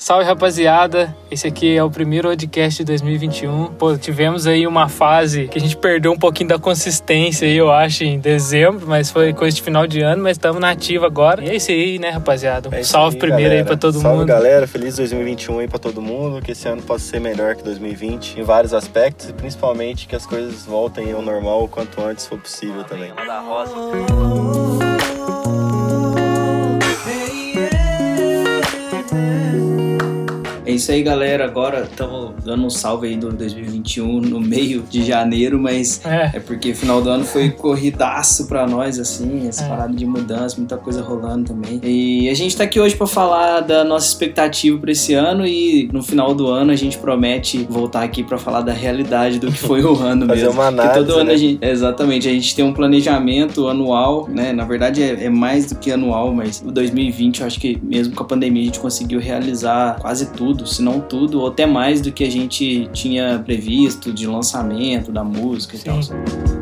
Salve rapaziada, esse aqui é o primeiro podcast de 2021. Pô, tivemos aí uma fase que a gente perdeu um pouquinho da consistência aí, eu acho, em dezembro, mas foi coisa de final de ano, mas estamos na ativa agora. E é isso aí, né, rapaziada? É Salve aí, primeiro galera. aí pra todo Salve, mundo. galera. Feliz 2021 aí pra todo mundo. Que esse ano possa ser melhor que 2020 em vários aspectos e principalmente que as coisas voltem ao normal o quanto antes for possível também. É isso aí, galera. Agora estamos dando um salve aí do 2021 no meio de janeiro, mas É, é porque final do ano foi corridaço pra nós, assim, essa É. parada de mudança, muita coisa rolando também. E a gente tá aqui hoje pra falar da nossa expectativa pra esse ano e no final do ano a gente promete voltar aqui pra falar da realidade do que foi o ano Fazer mesmo. uma Porque análise, todo ano né? a gente, exatamente, a gente tem um planejamento anual, né? Na verdade é, é mais do que anual, mas o 2020 eu acho que mesmo com a pandemia a gente conseguiu realizar quase tudo, se não tudo, ou até mais do que a gente tinha previsto de lançamento da música e Sim. tal.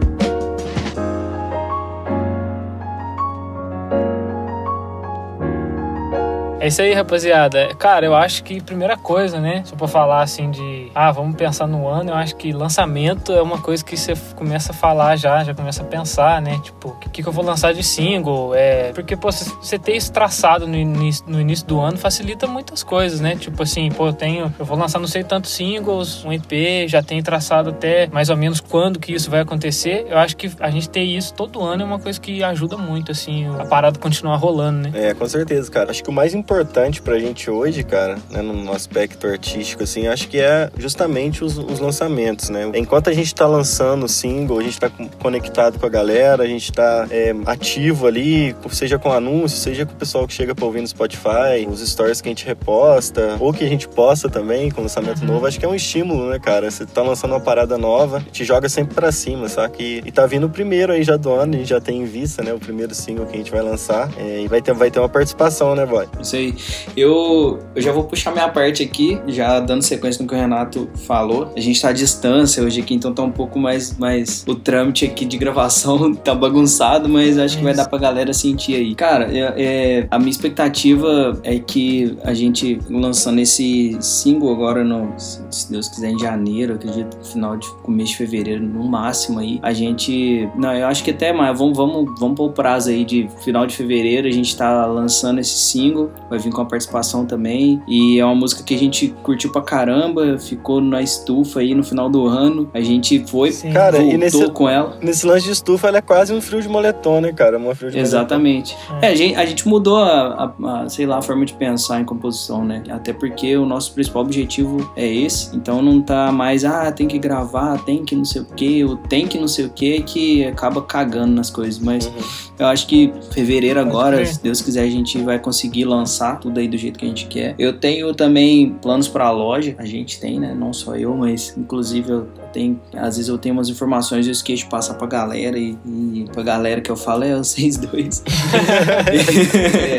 É isso aí, rapaziada. Cara, eu acho que primeira coisa, né? Só pra falar assim de. Ah, vamos pensar no ano, eu acho que lançamento é uma coisa que você começa a falar já, já começa a pensar, né? Tipo, o que, que eu vou lançar de single? É. Porque, pô, você- ter isso traçado no início, no início do ano facilita muitas coisas, né? Tipo assim, pô, eu tenho. Eu vou lançar não sei tantos singles, um EP, já tenho traçado até mais ou menos quando que isso vai acontecer. Eu acho que a gente ter isso todo ano é uma coisa que ajuda muito, assim, a parada continuar rolando, né? É, com certeza, cara. Acho que o mais importante pra gente hoje, cara, né, no aspecto artístico, assim, acho que é justamente os, os lançamentos, né? Enquanto a gente tá lançando o single, a gente tá conectado com a galera, a gente tá é, ativo ali, seja com anúncios, seja com o pessoal que chega pra ouvir no Spotify, os stories que a gente reposta, ou que a gente posta também com lançamento Uhum. novo, acho que é um estímulo, né, cara? Você tá lançando uma parada nova, te joga sempre pra cima, saca? E, e tá vindo o primeiro aí já do ano, a gente já tem em vista, né, o primeiro single que a gente vai lançar, é, e vai ter, vai ter uma participação, né, boy? Isso aí. Eu, eu já vou puxar minha parte aqui, já dando sequência no que o Renato falou. A gente tá à distância hoje aqui, então tá um pouco mais. mais o trâmite aqui de gravação tá bagunçado, mas acho que vai dar pra galera sentir aí. Cara, é- é, a minha expectativa é que a gente lançando esse single agora, no, se se Deus quiser, em janeiro, acredito, final de começo de fevereiro, no máximo aí, a gente. Não, eu acho que até mais. Vamos, vamos, vamos pôr o prazo aí de final de fevereiro, a gente tá lançando esse single, vai vir com a participação também. E é uma música que a gente curtiu pra caramba, ficou na estufa aí no final do ano. A gente foi, Sim. Cara, voltou e nesse- com ela. Nesse lance de estufa, ela é quase um frio de moletom, né, cara? Uma frio de Exatamente. É. É, a gente, a gente mudou a, a- a, sei lá, a forma de pensar em composição, né? Até porque o nosso principal objetivo é esse. Então não tá mais, ah, tem que gravar, tem que não sei o que, o tem que não sei o que, que acaba cagando nas coisas. Mas Uhum. eu acho que fevereiro agora, se Deus quiser, a gente vai conseguir lançar tudo aí do jeito que a gente quer. Eu tenho também planos pra loja, a gente tem, né? Não só eu, mas inclusive eu tenho, às vezes eu tenho umas informações e eu esqueço de passar pra galera e, e pra galera que eu falo é vocês dois.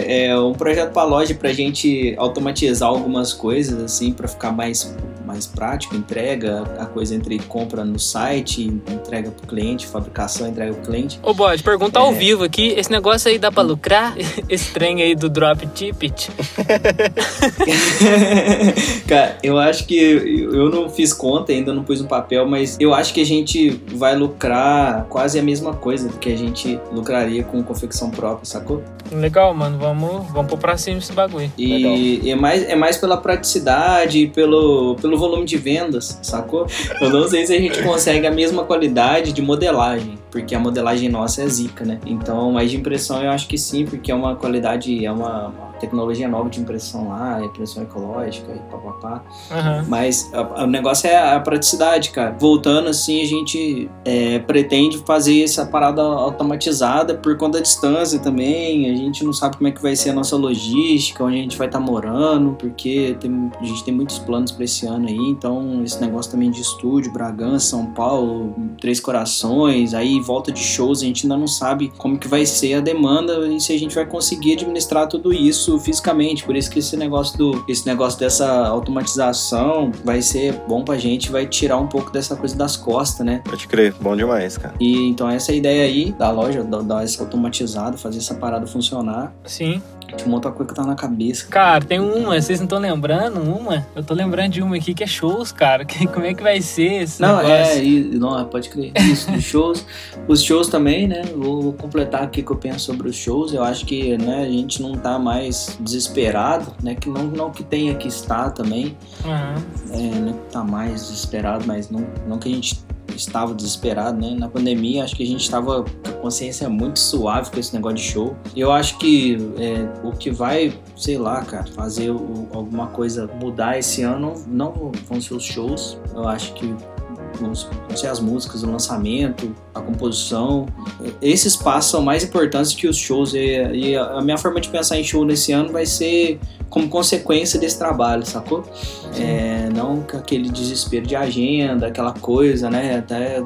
é, é um projeto pra loja pra gente automatizar algumas coisas, assim, pra ficar mais, mais prático, entrega, a coisa entre compra no site, entrega pro cliente, fabricação, entrega pro cliente. Ô, Bode, pergunta ao É. vivo aqui, esse negócio aí dá pra lucrar? Esse trem aí do drop tippet? Cara, eu acho que eu não fiz conta, ainda não pus no papel, mas eu acho que a gente vai lucrar quase a mesma coisa do que a gente lucraria com confecção própria, sacou? Legal, mano, vamos, vamos pôr pra cima esse bagulho. E é mais, é mais pela praticidade e pelo, pelo volume de vendas, sacou? Eu não sei se a gente consegue a mesma qualidade de modelagem, porque a modelagem nossa é zica, né? Então, mais de impressão eu acho que sim, porque é uma qualidade, é uma, uma tecnologia nova de impressão lá, impressão ecológica e papapá. Aham. Mas a- o negócio é a praticidade, cara. Voltando assim, a gente é, pretende fazer essa parada automatizada por conta da distância também. A gente não sabe como é que vai ser a nossa logística, onde a gente vai estar morando, porque tem- a gente tem muitos planos para esse ano aí. Então, esse negócio também de estúdio, Bragança, São Paulo, Três Corações, aí volta de shows, a gente ainda não sabe como que vai ser a demanda e se a gente vai conseguir administrar tudo isso fisicamente. Por isso que esse negócio do esse negócio dessa automatização vai ser bom pra gente, vai tirar um pouco dessa coisa das costas, né? Pode crer, bom demais, cara. E então essa é a ideia aí da loja, da- dar essa automatizada, fazer essa parada funcionar. Sim. Tinha uma outra coisa que tá na cabeça. Cara, tem uma, vocês não estão lembrando uma? Eu tô lembrando de uma aqui que é shows, cara. Que, como é que vai ser esse Não, negócio? é, e, não, pode crer. Isso, os shows. Os shows também, né? Vou, vou completar aqui o que eu penso sobre os shows. Eu acho que né, a gente não tá mais desesperado, né? Que não, não que tenha que estar também. Aham. É, não que tá mais desesperado, mas não, não que a gente estava desesperado, né? Na pandemia, acho que a gente estava com a consciência muito suave com esse negócio de show. Eu acho que é, o que vai, sei lá, cara, fazer o- alguma coisa mudar esse ano não vão ser os shows. Eu acho que vão ser as músicas, o lançamento, a composição. Esses passos são mais importantes que os shows. E, e a minha forma de pensar em show nesse ano vai ser como consequência desse trabalho, sacou? É, não com aquele desespero de agenda, aquela coisa, né? Até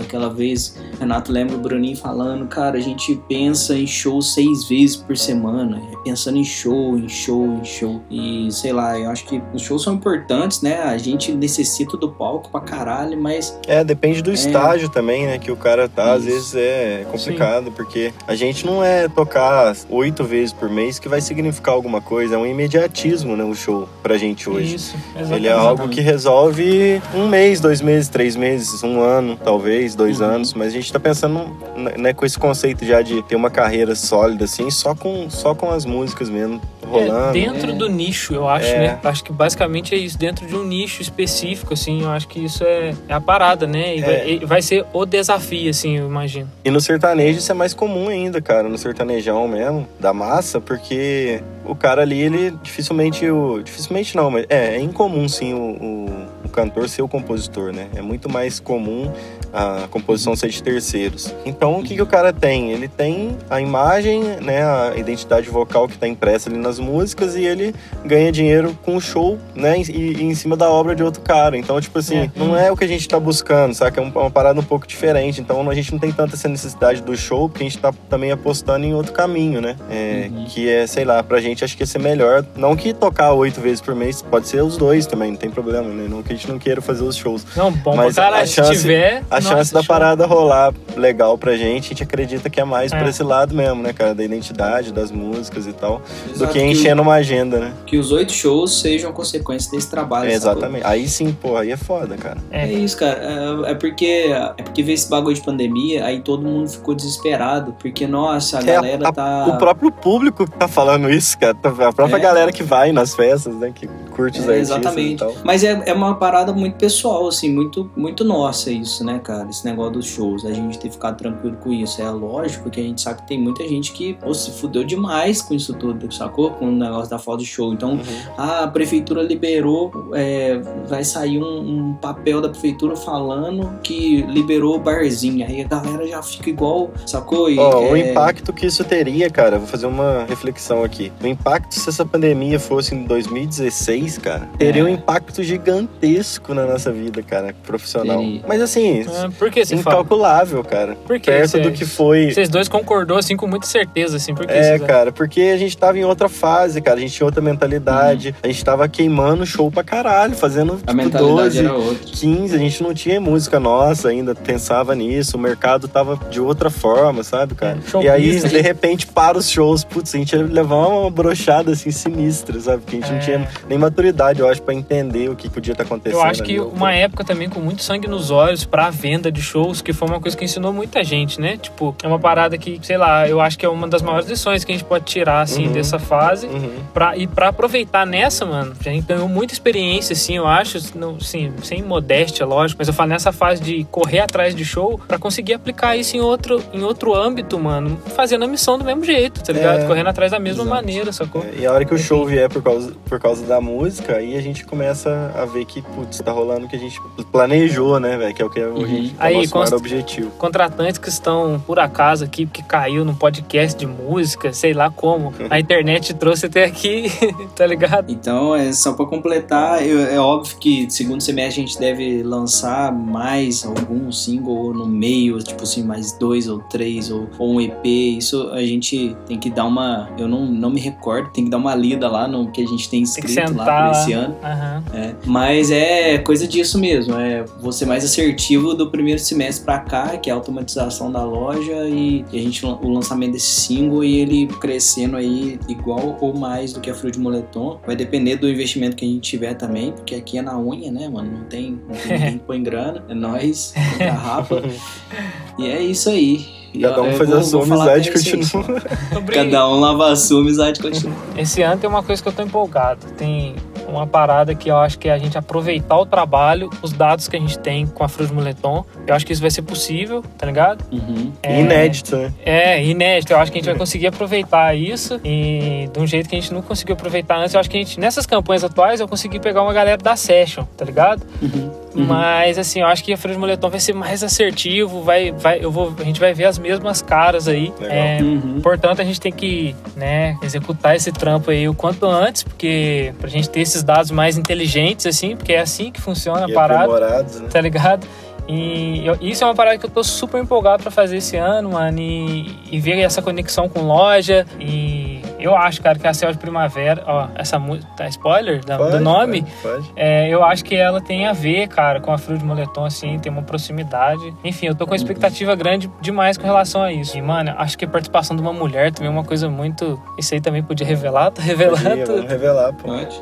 aquela vez, Renato lembra o Bruninho falando, cara, a gente pensa em show seis vezes por semana, é pensando em show, em show, em show. E sei lá, eu acho que os shows são importantes, né? A gente necessita do palco pra caralho, mas É, depende do estágio também, né, que o cara tá. Às vezes é complicado, porque a gente não é tocar oito vezes por mês que vai significar alguma coisa. É um imediatismo, né, o show pra gente hoje. Isso, Ele exatamente. é algo que resolve um mês, dois meses, três meses, um ano, talvez, dois Uhum. anos. Mas a gente tá pensando né, com esse conceito já de ter uma carreira sólida, assim, só com, só com as músicas mesmo, rolando. É, dentro É. do nicho, eu acho, É. né? Acho que basicamente é isso, dentro de um nicho específico, assim, eu acho que isso é, é a parada, né? E vai, É. e vai ser o desafio, assim, eu imagino. E no sertanejo isso é mais comum ainda, cara, no sertanejão mesmo, da massa, porque o cara ali, ele dificilmente, o, dificilmente não, mas é, é incomum sim o, o, o cantor ser o compositor, né? É muito mais comum a composição ser de terceiros. Então o que, que o cara tem? Ele tem a imagem, né, a identidade vocal que tá impressa ali nas músicas e ele ganha dinheiro com o show, né, e, e em cima da obra de outro cara. Então, tipo assim, É. não é o que a gente tá buscando, saca? É um- uma parada um pouco diferente. Então a gente não tem tanta essa necessidade do show, porque a gente tá também apostando em outro caminho, né? É, Uhum. Que é, sei lá, pra gente acho que ia ser melhor. Não que tocar oito vezes por mês, pode ser os dois também, não tem problema, né? Não que a gente não queira fazer os shows. Não, bom Mas caralho, a chance- se tiver... A nossa, chance da show. parada rolar legal pra gente, a gente acredita que é mais É. pra esse lado mesmo, né, cara? Da identidade, das músicas e tal, do Exato, que que enchendo uma agenda, né? que os oito shows sejam consequência desse trabalho. É, sacou? exatamente. Aí sim, pô, aí é foda, cara. É isso, cara. É, é porque é porque veio esse bagulho de pandemia, aí todo mundo ficou desesperado. Porque, nossa, a É, galera a- tá. O próprio público tá falando isso, cara. A própria É. galera que vai nas festas, né? Que curte os É, artistas exatamente. e tal. Mas é, é uma parada muito pessoal, assim, muito, muito nossa isso, né, cara? Esse negócio dos shows, a gente ter ficado tranquilo com isso. É lógico que a gente sabe que tem muita gente que pô, se fudeu demais com isso tudo, sacou? Com o negócio da falta de show. Então, Uhum. a prefeitura liberou, é, vai sair um, um papel da prefeitura falando que liberou o barzinho. Aí a galera já fica igual, sacou? E, Ó, o é, impacto que isso teria, cara, vou fazer uma reflexão aqui. O impacto se essa pandemia fosse em 2016, cara, teria É. um impacto gigantesco na nossa vida, cara, profissional. Teria. Mas assim, Ah, por que você fala? incalculável, cara. Por que Perto do que foi. Vocês dois concordou, assim, com muita certeza, assim, por que É, cara, porque a gente tava em outra fase, cara. A gente tinha outra mentalidade. A gente tava queimando show pra caralho, fazendo A tipo, mentalidade 12, era outra. 15. A gente não tinha música nossa ainda, pensava nisso. O mercado tava de outra forma, sabe, cara? É, show e aí, business. de repente, para os shows. Putz, a gente ia levar uma brochada assim sinistra, sabe? Porque a gente não É. tinha nem maturidade, eu acho, pra entender o que podia estar acontecendo. Eu acho que uma época também com muito sangue nos olhos pra venda de shows, que foi uma coisa que ensinou muita gente, né? Tipo, é uma parada que, sei lá, eu acho que é uma das maiores lições que a gente pode tirar, assim, Uhum. dessa fase. Uhum. Pra, e pra aproveitar nessa, mano, a gente ganhou muita experiência, assim, eu acho, não, assim, sem modéstia, lógico, mas eu falo nessa fase de correr atrás de show pra conseguir aplicar isso em outro, em outro âmbito, mano, fazendo a missão do mesmo jeito, tá ligado? É. Correndo atrás da mesma Exato. maneira, sacou? É, E a hora que o show vier por causa, por causa da música, aí a gente começa a ver que, putz, tá rolando o que a gente planejou, né, velho? Que é o que a Uhum. gente, é Aí, o nosso maior objetivo. contratantes que estão por acaso aqui, porque caiu no podcast de música, sei lá como. A internet trouxe até aqui, tá ligado? Então, é só pra completar, eu- é óbvio que segundo semestre a gente deve lançar mais algum single no meio, tipo assim, mais dois ou três, ou, ou um EP. Isso a gente tem que dar uma. Eu não, não me recordo, tem que dar uma lida lá no que a gente tem Tem que escrito lá. Tá por esse ano. Uhum. É. Mas é coisa disso mesmo, é você mais assertivo do primeiro semestre pra cá, que é a automatização da loja e, e a gente o lançamento desse single e ele crescendo aí igual ou mais do que a de Moletom. Vai depender do investimento que a gente tiver também, porque aqui é na unha, né, mano? Não tem, não tem ninguém que põe grana, é nós, garrafa. e é isso aí. E Cada um faz vou- a sua amizade e continua. Cada um lava a sua amizade continua. Esse ano tem uma coisa que eu tô empolgado. Tem uma parada que eu acho que é a gente aproveitar o trabalho, os dados que a gente tem com a Fruit Moletom. Eu acho que isso vai ser possível, tá ligado? Uhum. É, Inédito, né? É, inédito. Eu acho que a gente vai conseguir aproveitar isso e de um jeito que a gente não conseguiu aproveitar antes. Eu acho que a gente, nessas campanhas atuais, eu consegui pegar uma galera da Session, tá ligado? Uhum. Uhum. Mas assim, eu acho que a de Moletom vai ser mais assertivo, vai, vai, eu vou, a gente vai ver as mesmas caras aí. É, Uhum. Portanto, a gente tem que né, executar esse trampo aí o quanto antes, porque pra gente ter esses dados mais inteligentes, assim, porque é assim que funciona a E parada, né? tá ligado? E eu- isso é uma parada que eu tô super empolgado pra fazer esse ano, mano, e, e ver essa conexão com loja. E eu acho, cara, que a Céu de Primavera, ó, essa música, tá spoiler da- Pode, do nome? Pode, pode. É, eu acho que ela tem a ver, cara, com a Frio de Moletom, assim, tem uma proximidade. Enfim, eu tô com uma expectativa grande demais com relação a isso. E, mano, acho que a participação de uma mulher também é uma coisa muito. Isso aí também podia revelar, tá Podia, revelando. Vamos revelar. Pode.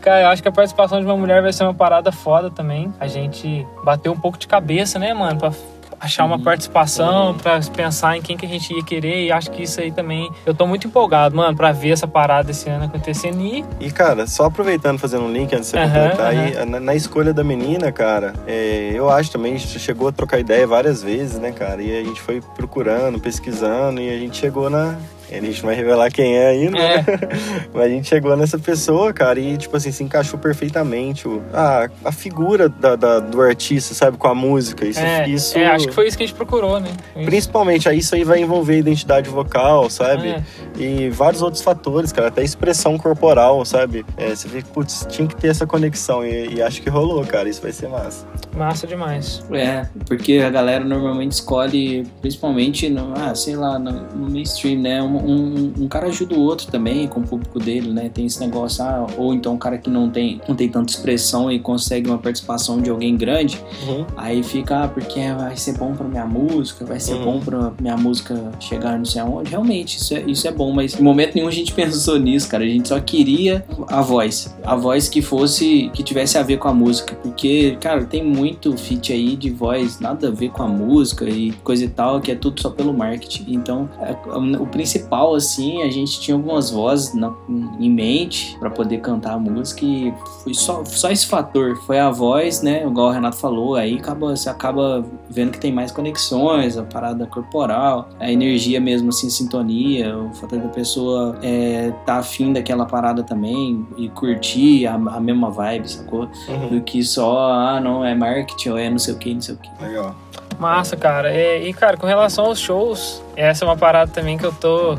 Cara, eu acho que a participação de uma mulher vai ser uma parada foda também. A gente bateu um pouco de cabeça, né, mano, pra achar uma Uhum. participação, pra pensar em quem que a gente ia querer. E acho que isso aí também. Eu tô muito empolgado, mano, pra ver essa parada esse ano acontecendo. E E, cara, só aproveitando, fazendo um link antes de você Aham, completar, aham. aí, na, na escolha da menina, cara, é, eu acho também, a gente chegou a trocar ideia várias vezes, né, cara? E a gente foi procurando, pesquisando, e a gente chegou na. A gente não vai revelar quem é ainda, É. né? Mas a gente chegou nessa pessoa, cara, e, tipo assim, se encaixou perfeitamente. O, a, a figura da, da- do artista, sabe, com a música. Isso, é, isso é, acho que foi isso que a gente procurou, né? Isso. Principalmente, aí isso aí vai envolver identidade vocal, sabe? É. E vários outros fatores, cara, até expressão corporal, sabe? É, você vê que, putz, tinha que ter essa conexão e, e acho que rolou, cara, isso vai ser massa. Massa demais. É, porque a galera normalmente escolhe, principalmente, no, ah, sei lá, no, no mainstream, né? Um, um, um cara ajuda o outro também com o público dele, né? Tem esse negócio, ah, ou então um cara que não tem, não tem tanta expressão e consegue uma participação de alguém grande, Uhum. aí fica, ah, porque vai ser bom pra minha música, vai ser Uhum. bom pra minha música chegar não sei aonde. Realmente, isso é, isso é bom, mas em momento nenhum a gente pensou nisso, cara. A gente só queria a voz. A voz que fosse, que tivesse a ver com a música. Porque, cara, tem muito feat aí de voz, nada a ver com a música e coisa e tal, que é tudo só pelo marketing. Então, é, o principal, assim, a gente tinha algumas vozes na- em mente pra poder cantar a música e foi só, só esse fator. Foi a voz, né? Igual o Renato falou, aí acaba, você acaba vendo que tem mais conexões, a parada corporal, a energia mesmo, assim, sintonia, o fator da pessoa é, tá afim daquela parada também e curtir a, a mesma vibe, sacou? Uhum. Do que só, ah, não, é marketing ou é não sei o que, não sei o que. Legal. Massa, cara. É, e, cara, com relação aos shows, essa é uma parada também que eu tô.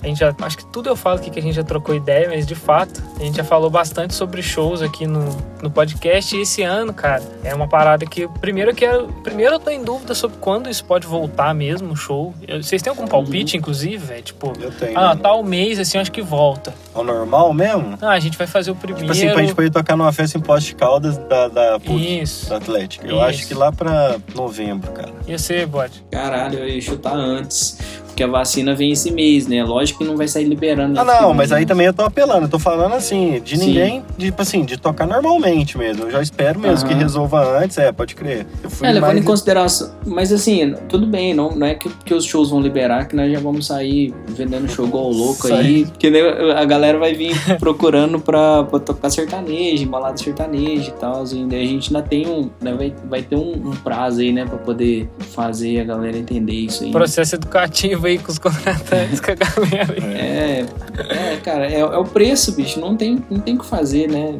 A gente já. Acho que tudo eu falo aqui que a gente já trocou ideia, mas de fato, a gente já falou bastante sobre shows aqui no, no podcast. E esse ano, cara, é uma parada que. Primeiro eu quero. Primeiro eu tô em dúvida sobre quando isso pode voltar mesmo, o show. Eu- vocês têm algum palpite, inclusive, velho? Tipo. Eu tenho. Ah, tal mês, assim, eu acho que volta. Ao normal mesmo? Ah, a gente vai fazer o primeiro. Tipo assim, pra gente poder tocar numa festa em Poste de Caldas da, da PUC, Isso. da Atlética. Eu Isso. acho que lá pra novembro, cara. Ia ser, bode. Caralho, eu ia chutar antes. Porque a vacina vem esse mês, né? Lógico que não vai sair liberando. Ah, não, mas aí também eu tô apelando. Eu tô falando assim, de Sim. ninguém, tipo assim, de tocar normalmente mesmo. Eu já espero mesmo que Aham. resolva antes, é, pode crer. Eu fui É, levando mais... em consideração. Mas assim, tudo bem, não, não é que, que os shows vão liberar que nós já vamos sair vendendo show igual louco Sai. aí. Porque né, a galera vai vir procurando pra, pra tocar sertanejo, embalada sertaneja e tal. E daí a gente ainda tem um. né, vai, vai ter um, um prazo aí, né, pra poder fazer a galera entender isso aí. Processo educativo aí com os contratantes, com a galera aí. É, é, cara, é, é o preço, bicho. Não tem, não tem o que fazer, né?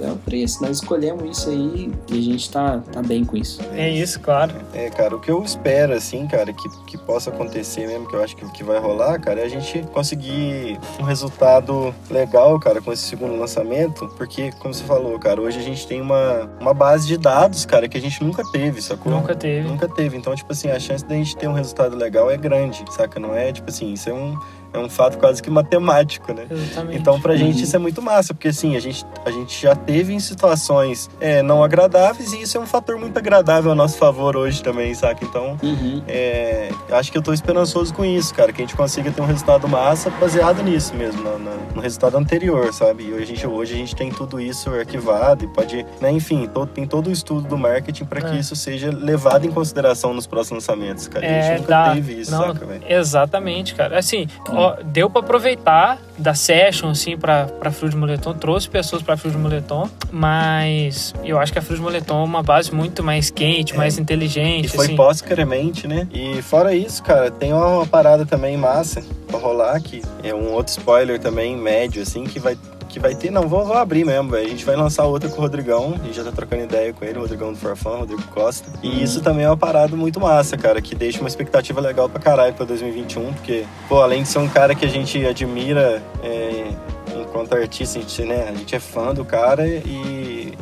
É, é o preço. Nós escolhemos isso aí e a gente tá, tá bem com isso. É isso, claro. É, cara, o que eu espero, assim, cara, que, que possa acontecer mesmo, que eu acho que, que vai rolar, cara, é a gente conseguir um resultado legal, cara, com esse segundo lançamento, porque, como você falou, cara, hoje a gente tem uma, uma base de dados, cara, que a gente nunca teve, sacou? Nunca teve. Nunca teve. Então, tipo assim, a chance da gente ter um resultado legal é grande, saca? Não é, tipo assim, isso é um, é um fato quase que matemático, né? Exatamente. Então, pra gente, isso é muito massa, porque assim, a gente, a gente já teve em situações é, não agradáveis e isso é um fator muito agradável a nosso favor hoje também, saca? Então, Uhum. é, acho que eu tô esperançoso com isso, cara, que a gente consiga ter um resultado massa baseado nisso mesmo, na- na- no resultado anterior, sabe? E hoje a gente, hoje a gente tem tudo isso arquivado e pode, né, enfim, to- tem todo o estudo do marketing para que É. isso seja levado em consideração nos próximos lançamentos, cara. A É, gente nunca dá. teve isso, Não, saca, velho? Exatamente, cara. Assim, ó, deu pra aproveitar da session, assim, pra, pra Frio de Moletom. Trouxe pessoas pra Frio de Moletom, mas eu acho que a Frio de Moletom é uma base muito mais quente, mais E inteligente, foi assim. pós-cremente, né? E fora isso, cara, tem uma, uma parada também massa pra rolar, que é um outro spoiler também, médio, assim, que vai. Que vai ter, não, vou, vou abrir mesmo, velho. A gente vai lançar outra com o Rodrigão. A gente já tá trocando ideia com ele, o Rodrigão do Forfã, Rodrigo Costa. E Uhum. isso também é uma parada muito massa, cara, que deixa uma expectativa legal pra caralho pra 2021, porque, pô, além de ser um cara que a gente admira é, enquanto artista, a gente, né, a gente é fã do cara e,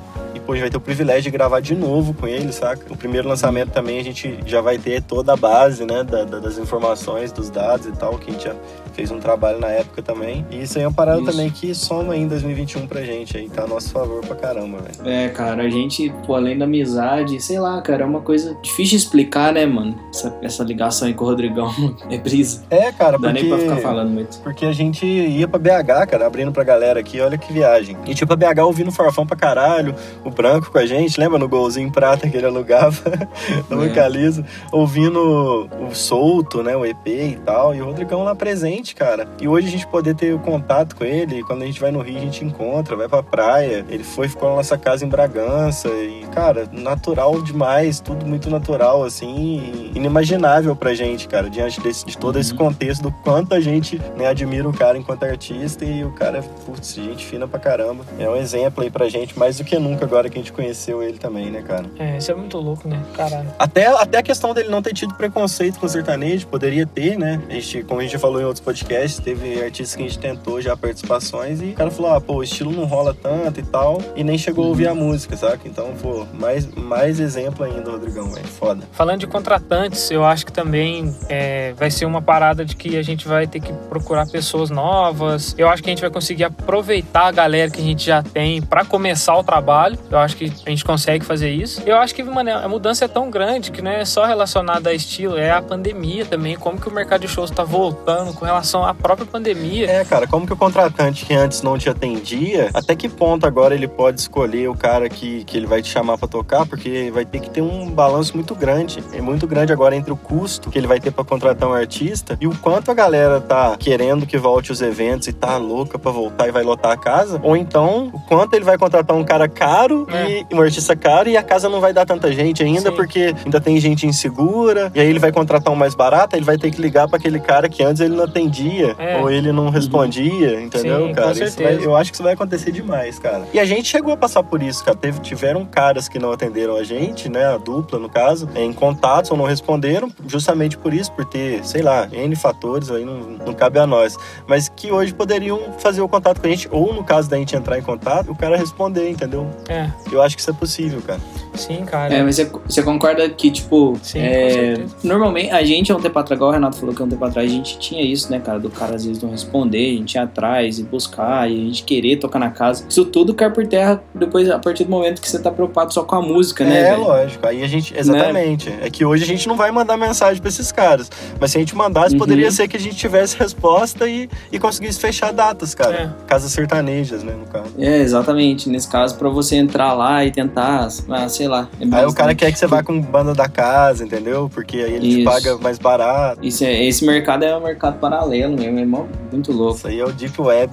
pô, a gente vai ter o privilégio de gravar de novo com ele, saca? O primeiro lançamento também a gente já vai ter toda a base, né, da- da- das informações, dos dados e tal, que a gente já fez um trabalho na época também. E isso aí é uma parada Isso. também que soma aí em 2021 pra gente aí, tá a nosso favor pra caramba, velho. É, cara, a gente, pô, além da amizade, sei lá, cara, é uma coisa difícil de explicar, né, mano? Essa, essa ligação aí com o Rodrigão é brisa. É, cara, Não dá porque... nem pra ficar falando muito. Porque a gente ia pra BH, cara, abrindo pra galera aqui, olha que viagem. E tipo, a BH ouvindo Farfão pra caralho, o Branco com a gente, lembra no golzinho prata que ele alugava no É. Localiza, ouvindo o Solto, né, o EP e tal, e o Rodrigão lá presente, cara. E hoje a gente poder ter o contato com ele, quando a gente vai no Rio a gente encontra, vai pra praia. Ele foi, ficou na nossa casa em Bragança e, cara, natural demais, tudo muito natural, assim, inimaginável pra gente, cara, diante desse, de todo esse Uhum. contexto do quanto a gente né, admira o cara enquanto artista e o cara é, putz, gente fina pra caramba. É um exemplo aí pra gente, mais do que nunca agora que a gente conheceu ele também, né, cara? É, isso é muito louco, né? Caralho. Até, até a questão dele não ter tido preconceito com o sertanejo, poderia ter, né? A gente, como a gente já falou em outros podcasts, teve artistas que a gente tentou já participações e o cara falou, ah, pô, o estilo não rola tanto e tal, e nem chegou a ouvir a música, saca? Então, pô, mais, mais exemplo ainda, Rodrigão, é foda. Falando de contratantes, eu acho que também é, vai ser uma parada de que a gente vai ter que procurar pessoas novas. Eu acho que a gente vai conseguir aproveitar a galera que a gente já tem para começar o trabalho. Eu acho que a gente consegue fazer isso. Eu acho que, mano, a mudança é tão grande que não é só relacionada a estilo, é a pandemia também. Como que o mercado de shows tá voltando com relação à própria pandemia. É, cara, como que o contratante que antes não te atendia, até que ponto agora ele pode escolher o cara que, que ele vai te chamar pra tocar? Porque vai ter que ter um balanço muito grande. É muito grande agora entre o custo que ele vai ter pra contratar um artista e o quanto a galera tá querendo que volte os eventos e tá louca pra voltar e vai lotar a casa. Ou então, o quanto ele vai contratar um cara caro É. e um artista caro e a casa não vai dar tanta gente ainda Sim. porque ainda tem gente insegura. E aí ele vai contratar um mais barato, ele vai ter que ligar pra aquele cara que antes ele não atendia É. ou ele não respondia, entendeu, Sim, cara? Vai- eu acho que isso vai acontecer demais, cara. E a gente chegou a passar por isso, cara. Teve, tiveram caras que não atenderam a gente, né? A dupla, no caso, em contatos ou não responderam, justamente por isso, por ter, sei lá, N fatores, aí não, não cabe a nós. Mas que hoje poderiam fazer o contato com a gente, ou no caso da gente entrar em contato, o cara responder, entendeu? É, Eu acho que isso é possível, cara. Sim, cara. É, mas você, você concorda que, tipo, Sim, é, normalmente a gente, há um tempo atrás, igual o Renato falou que há um tempo atrás, a gente tinha isso, né, cara, do cara às vezes não responder, a gente ia atrás e buscar, e a gente querer tocar na casa. Isso tudo cai por terra depois, a partir do momento que você tá preocupado só com a música, né, é, velho? lógico. Aí a gente. Exatamente. É que hoje a gente não vai mandar mensagem pra esses caras. Mas se a gente mandasse, Uhum. poderia ser que a gente tivesse resposta e, e conseguisse fechar datas, cara. É. Casas sertanejas, né, no caso. É, exatamente. Nesse caso, pra você entrar lá e tentar, ah, sei lá. é Aí o cara quer que você vá com banda da casa, entendeu? Porque aí ele te Isso. paga mais barato. Isso é- esse mercado é um mercado paralelo mesmo, é muito louco. Isso aí é o Deep Web.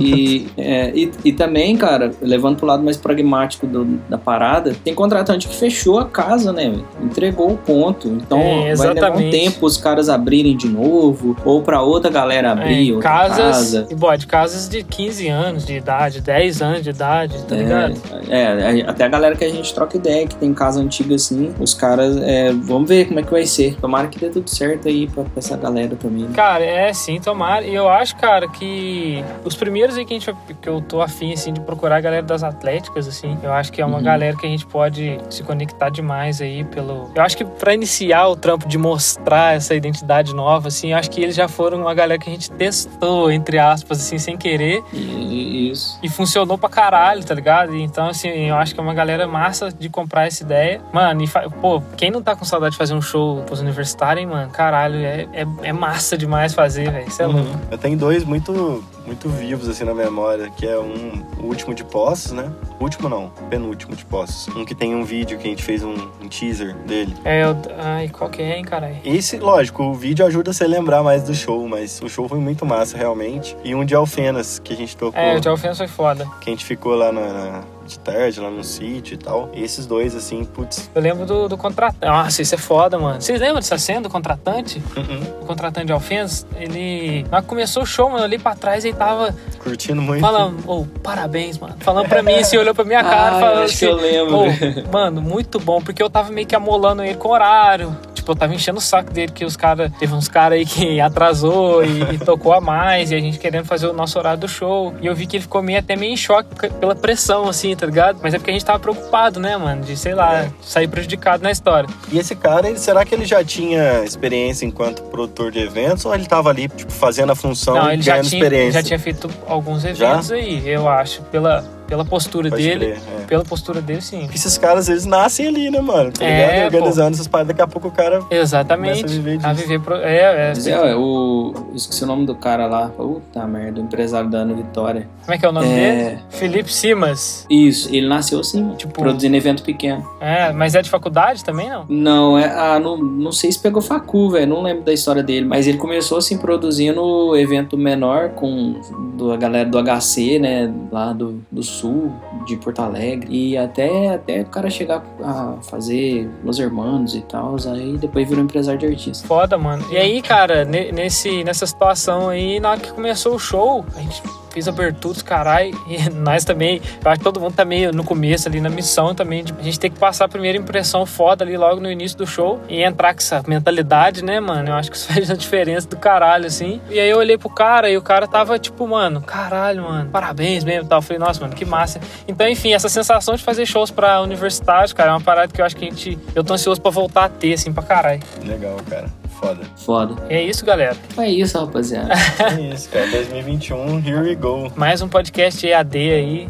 E, é, e, e também, cara, levando pro lado mais pragmático do- da parada, tem contratante que fechou a casa, né? Entregou o ponto. Então É, vai levar um tempo os caras abrirem de novo, ou pra outra galera abrir, É, outra casas, casa. e, bode, casas de 15 anos de idade, 10 anos de idade, tá ligado? É, é, até a galera que a gente troca ideia ideia que tem casa antiga assim. Os caras, é, vamos ver como é que vai ser. Tomara que dê tudo certo aí pra, pra essa galera também. né? Cara, é sim, tomara. E eu acho, cara, que os primeiros aí que, a gente, que eu tô afim, assim, de procurar a galera das atléticas, assim, eu acho que é uma Uhum. galera que a gente pode se conectar demais aí pelo. Eu acho que pra iniciar o trampo de mostrar essa identidade nova, assim, eu acho que eles já foram uma galera que a gente testou, entre aspas, assim, sem querer. Isso. E funcionou pra caralho, tá ligado? Então, assim, eu acho que é uma galera massa de comprar essa ideia. Mano, e fa- pô, quem não tá com saudade de fazer um show pros universitários, hein, mano? Caralho, é, é, é massa demais fazer, velho. Isso é louco. Eu tenho dois muito, muito vivos assim na memória, que é um o último de Poços, né? O último não, penúltimo de Poços. Um que tem um vídeo que a gente fez um, um teaser dele. É, eu... Ai, qual que é, hein, caralho? Esse, lógico, o vídeo ajuda você a lembrar mais do show, mas o show foi muito massa, realmente. E um de Alfenas, que a gente tocou, É, o de Alfenas foi foda. que a gente ficou lá na, na- de tarde, lá no sítio e tal. Esses dois, assim, putz. Eu lembro do, do contratante. Nossa, isso é foda, mano. Vocês lembram dessa cena do contratante? uh-uh, O contratante de Alfenas, ele... Que começou o show, mano, olhei pra trás e tava curtindo muito. falando, ô, parabéns, mano. Falando pra mim, assim, olhou pra minha cara Ah, e falou eu acho assim... que eu lembro. Ô, mano, muito bom, porque eu tava meio que amolando ele com horário. Tipo, eu tava enchendo o saco dele, que os caras. Teve uns caras aí que atrasou e, e tocou a mais, e a gente querendo fazer o nosso horário do show. E eu vi que ele ficou meio até meio em choque pela pressão, assim, tá ligado? Mas é porque a gente tava preocupado, né, mano? De, sei lá, É. sair prejudicado na história. E esse cara, ele, será que ele já tinha experiência enquanto produtor de eventos ou ele tava ali, tipo, fazendo a função Não, e ele já tinha, experiência? já tinha feito alguns eventos aí, eu acho. Pela, pela postura Pode dele. crer, é. Pela postura dele, sim. Porque esses caras, eles nascem ali, né, mano? Tá É, ligado? pô. Organizando essas paradas, daqui a pouco o cara Exatamente. A viver disso. A viver pro- é, é, Mas é, ué, o. Esqueci o nome do cara lá. Puta merda, o empresário da Ana Vitória. Como é que é o nome É. dele? Felipe Simas. Isso, ele nasceu assim, Tipo- produzindo evento pequeno. É, mas é de faculdade também, não? Não, é, ah, não, não sei se pegou facu, velho, não lembro da história dele, mas ele começou assim produzindo evento menor com do, a galera do HC, né, lá do, do sul, de Porto Alegre, e até, até o cara chegar a fazer Los Hermanos e tal, aí depois virou empresário de artista. Foda, mano. E aí, cara, ne- nesse, nessa situação aí, na hora que começou o show, a gente fez aberturas, caralho, e nós também, eu acho que todo mundo tá meio no começo ali, na missão também, a gente ter que passar a primeira impressão foda ali logo no início do show e entrar com essa mentalidade, né, mano? Eu acho que isso faz a diferença do caralho, assim. E aí eu olhei pro cara e o cara tava tipo, mano, caralho, mano, parabéns mesmo tal. Eu falei, nossa, mano, que massa. Então, enfim, essa sensação de fazer shows pra universitários, cara, é uma parada que eu acho que a gente, eu tô ansioso pra voltar a ter, assim, pra caralho. Legal, cara. Foda. Foda. E é isso, galera. É isso, rapaziada. É isso, cara. 2021, here we go. Mais um podcast EAD aí.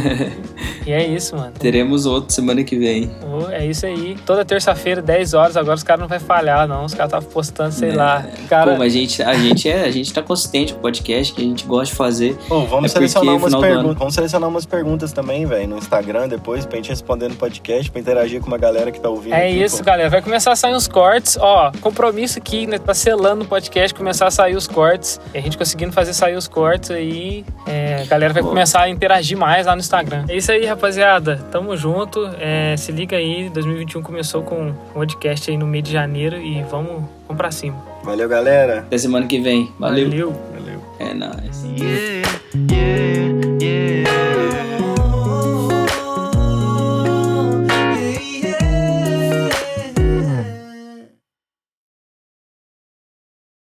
e é isso, mano. Teremos outro semana que vem. Ô, É isso aí. Toda terça-feira, 10 horas, agora os caras não vai falhar, não. Os caras estavam postando, sei É. lá. Cara, Pô, mas a gente, a gente é, a gente tá consistente com o podcast, que a gente gosta de fazer. Ô, vamos É selecionar umas perguntas. ano. Vamos selecionar umas perguntas também, velho, no Instagram depois, pra gente responder no podcast, pra interagir com uma galera que tá ouvindo. É aqui, isso, pô. galera. Vai começar a sair uns cortes. Ó, compromisso aqui, né? Tá selando o podcast, começar a sair os cortes. E a gente conseguindo fazer sair os cortes aí, é, a galera vai Pô. começar a interagir mais lá no Instagram. É isso aí, rapaziada. Tamo junto. É, se liga aí, 2021 começou com um podcast aí no meio de janeiro e vamos, vamos pra cima. Valeu, galera. Até semana que vem. Valeu. Valeu. Valeu. É nóis. yeah, yeah.